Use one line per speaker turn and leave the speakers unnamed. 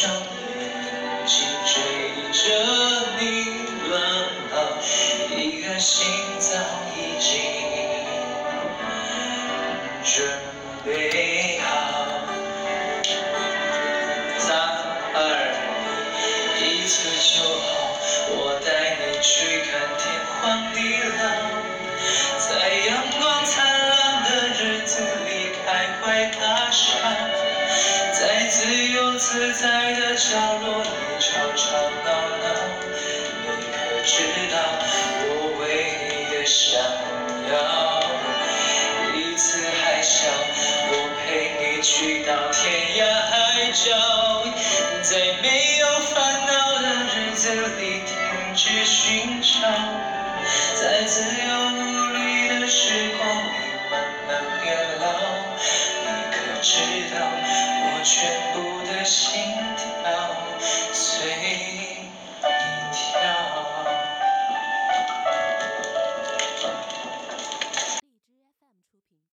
双眼睛追着你乱跑，一个心脏已经准备好。三二一，一次就好，我带你去看天自在的角落里吵吵闹闹，你可知道我唯一的想要，一次海啸，我陪你去到天涯海角。在每。